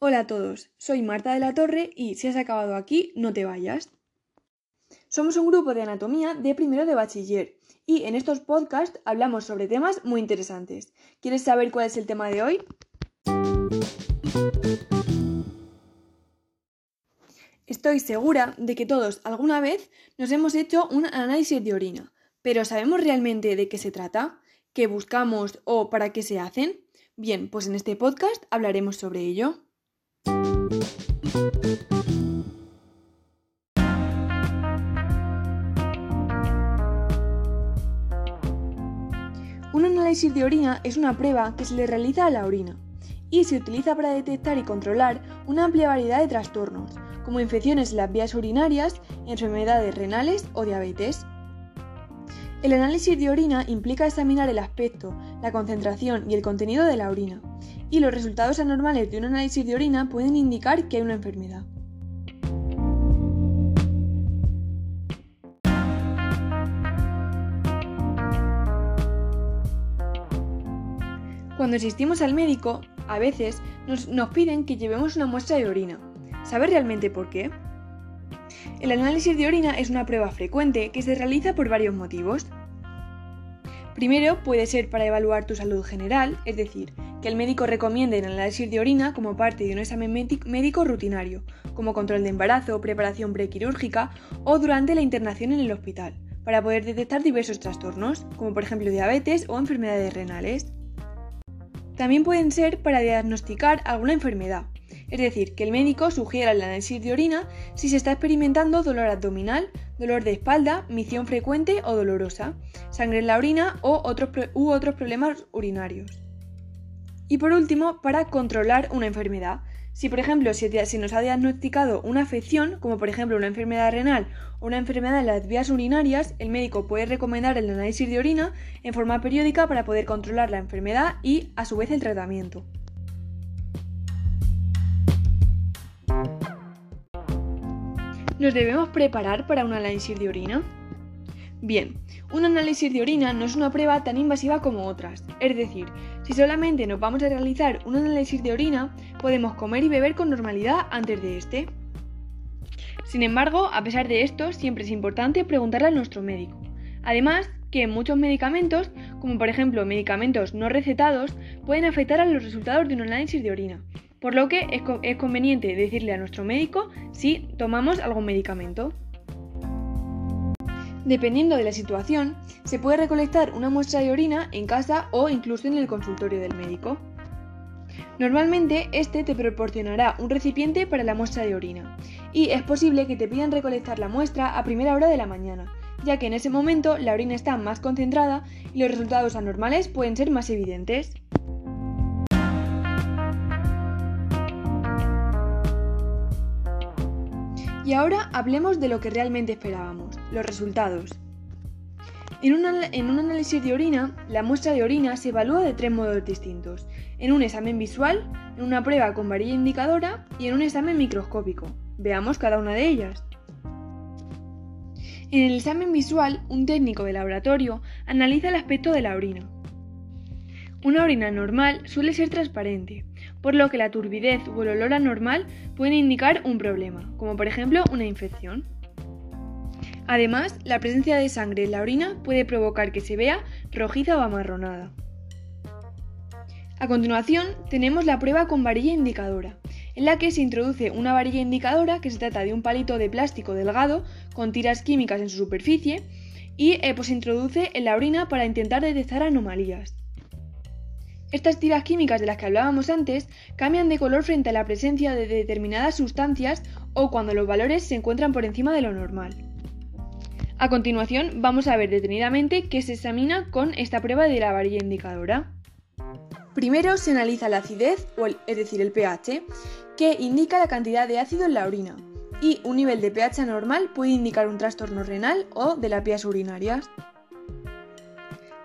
Hola a todos, soy Marta de la Torre y si has acabado aquí, no te vayas. Somos un grupo de anatomía de primero de bachiller y en estos podcasts hablamos sobre temas muy interesantes. ¿Quieres saber cuál es el tema de hoy? Estoy segura de que todos alguna vez nos hemos hecho un análisis de orina, pero ¿sabemos realmente de qué se trata? ¿Qué buscamos o para qué se hacen? Bien, pues en este podcast hablaremos sobre ello. Un análisis de orina es una prueba que se le realiza a la orina y se utiliza para detectar y controlar una amplia variedad de trastornos, como infecciones en las vías urinarias, enfermedades renales o diabetes. El análisis de orina implica examinar el aspecto, la concentración y el contenido de la orina, y los resultados anormales de un análisis de orina pueden indicar que hay una enfermedad. Cuando asistimos al médico, a veces nos, piden que llevemos una muestra de orina. ¿Sabe realmente por qué? El análisis de orina es una prueba frecuente que se realiza por varios motivos. Primero, puede ser para evaluar tu salud general, es decir, que el médico recomiende el análisis de orina como parte de un examen médico rutinario, como control de embarazo, preparación prequirúrgica o durante la internación en el hospital, para poder detectar diversos trastornos, como por ejemplo diabetes o enfermedades renales. También pueden ser para diagnosticar alguna enfermedad, es decir, que el médico sugiera el análisis de orina si se está experimentando dolor abdominal, dolor de espalda, misión frecuente o dolorosa, sangre en la orina otros, u otros problemas urinarios. Y por último, para controlar una enfermedad. Si por ejemplo se, nos ha diagnosticado una afección, como por ejemplo una enfermedad renal o una enfermedad en las vías urinarias, el médico puede recomendar el análisis de orina en forma periódica para poder controlar la enfermedad y a su vez el tratamiento. ¿Nos debemos preparar para un análisis de orina? Bien, un análisis de orina no es una prueba tan invasiva como otras, es decir, si solamente nos vamos a realizar un análisis de orina, podemos comer y beber con normalidad antes de este. Sin embargo, a pesar de esto, siempre es importante preguntarle a nuestro médico. Además, que muchos medicamentos, como por ejemplo medicamentos no recetados, pueden afectar a los resultados de un análisis de orina, por lo que es, conveniente decirle a nuestro médico si tomamos algún medicamento. Dependiendo de la situación, se puede recolectar una muestra de orina en casa o incluso en el consultorio del médico. Normalmente este te proporcionará un recipiente para la muestra de orina y es posible que te pidan recolectar la muestra a primera hora de la mañana, ya que en ese momento la orina está más concentrada y los resultados anormales pueden ser más evidentes. Y ahora hablemos de lo que realmente esperábamos, los resultados. En, un análisis de orina, la muestra de orina se evalúa de tres modos distintos, en un examen visual, en una prueba con varilla indicadora y en un examen microscópico. Veamos cada una de ellas. En el examen visual, un técnico de laboratorio analiza el aspecto de la orina. Una orina normal suele ser transparente, por lo que la turbidez o el olor anormal pueden indicar un problema, como por ejemplo una infección. Además, la presencia de sangre en la orina puede provocar que se vea rojiza o amarronada. A continuación, tenemos la prueba con varilla indicadora, en la que se introduce una varilla indicadora que se trata de un palito de plástico delgado con tiras químicas en su superficie y eh, pues se introduce en la orina para intentar detectar anomalías. Estas tiras químicas de las que hablábamos antes cambian de color frente a la presencia de determinadas sustancias o cuando los valores se encuentran por encima de lo normal. A continuación vamos a ver detenidamente qué se examina con esta prueba de la varilla indicadora. Primero se analiza la acidez, o es decir, el pH, que indica la cantidad de ácido en la orina, y un nivel de pH anormal puede indicar un trastorno renal o de las vías urinarias.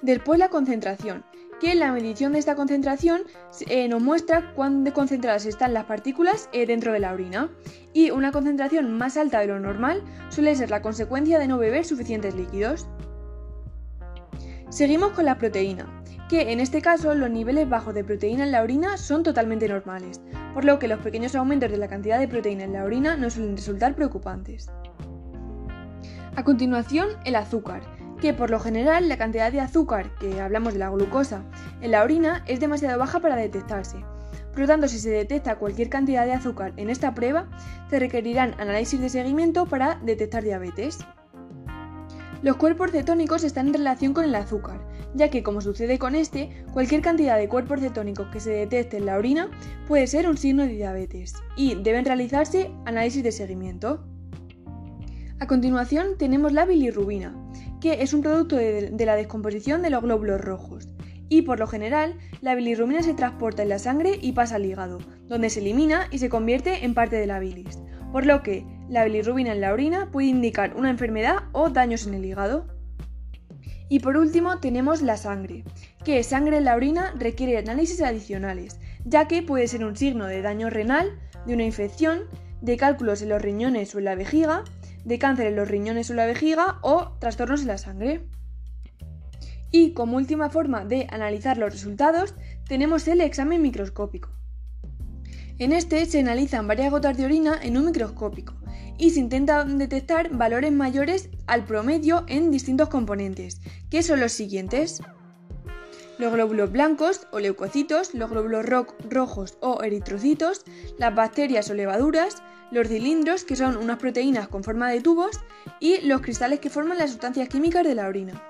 Después la concentración, que la medición de esta concentración eh, nos muestra cuán concentradas están las partículas eh, dentro de la orina. Y una concentración más alta de lo normal suele ser la consecuencia de no beber suficientes líquidos. Seguimos con la proteína, que en este caso los niveles bajos de proteína en la orina son totalmente normales, por lo que los pequeños aumentos de la cantidad de proteína en la orina no suelen resultar preocupantes. A continuación, el azúcar, que por lo general la cantidad de azúcar, que hablamos de la glucosa, en la orina es demasiado baja para detectarse. Por lo tanto, si se detecta cualquier cantidad de azúcar en esta prueba, se requerirán análisis de seguimiento para detectar diabetes. Los cuerpos cetónicos están en relación con el azúcar, ya que, como sucede con este, cualquier cantidad de cuerpos cetónicos que se detecte en la orina puede ser un signo de diabetes y deben realizarse análisis de seguimiento. A continuación tenemos la bilirrubina, que es un producto de, la descomposición de los glóbulos rojos. Y por lo general, la bilirrubina se transporta en la sangre y pasa al hígado, donde se elimina y se convierte en parte de la bilis, por lo que la bilirrubina en la orina puede indicar una enfermedad o daños en el hígado. Y por último tenemos la sangre, que sangre en la orina requiere análisis adicionales, ya que puede ser un signo de daño renal, de una infección, de cálculos en los riñones o en la vejiga, de cáncer en los riñones o la vejiga o trastornos en la sangre. Y como última forma de analizar los resultados tenemos el examen microscópico. En este se analizan varias gotas de orina en un microscópico y se intenta detectar valores mayores al promedio en distintos componentes, que son los siguientes. Los glóbulos blancos o leucocitos, los glóbulos rojos o eritrocitos, las bacterias o levaduras, los cilindros, que son unas proteínas con forma de tubos, y los cristales que forman las sustancias químicas de la orina.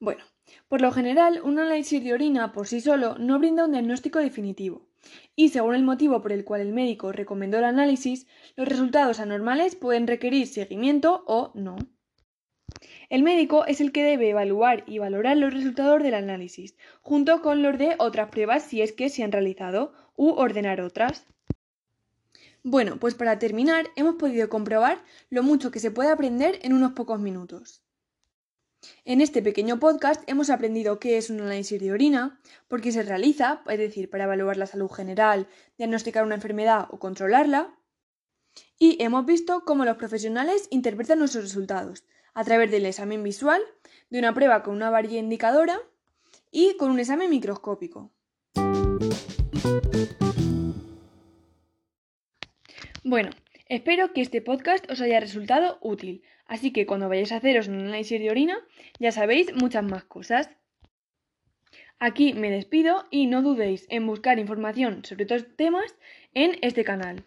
Bueno, por lo general, un análisis de orina por sí solo no brinda un diagnóstico definitivo, y según el motivo por el cual el médico recomendó el análisis, los resultados anormales pueden requerir seguimiento o no. El médico es el que debe evaluar y valorar los resultados del análisis, junto con los de otras pruebas si es que se han realizado, u ordenar otras. Bueno, pues para terminar, hemos podido comprobar lo mucho que se puede aprender en unos pocos minutos. En este pequeño podcast hemos aprendido qué es un análisis de orina, por qué se realiza, es decir, para evaluar la salud general, diagnosticar una enfermedad o controlarla, y hemos visto cómo los profesionales interpretan nuestros resultados a través del examen visual, de una prueba con una varilla indicadora y con un examen microscópico. Bueno, espero que este podcast os haya resultado útil. Así que cuando vayáis a haceros un análisis de orina, ya sabéis muchas más cosas. Aquí me despido y no dudéis en buscar información sobre estos temas en este canal.